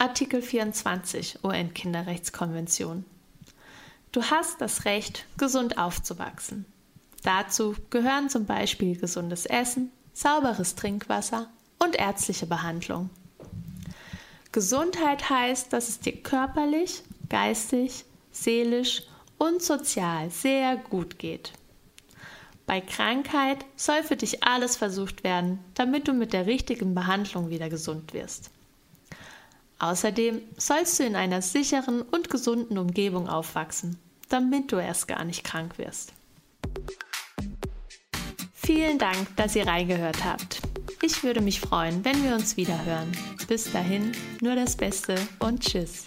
Artikel 24 UN-Kinderrechtskonvention. Du hast das Recht, gesund aufzuwachsen. Dazu gehören zum Beispiel gesundes Essen, sauberes Trinkwasser und ärztliche Behandlung. Gesundheit heißt, dass es dir körperlich, geistig, seelisch und sozial sehr gut geht. Bei Krankheit soll für dich alles versucht werden, damit du mit der richtigen Behandlung wieder gesund wirst. Außerdem sollst du in einer sicheren und gesunden Umgebung aufwachsen, damit du erst gar nicht krank wirst. Vielen Dank, dass ihr reingehört habt. Ich würde mich freuen, wenn wir uns wieder hören. Bis dahin, nur das Beste und Tschüss.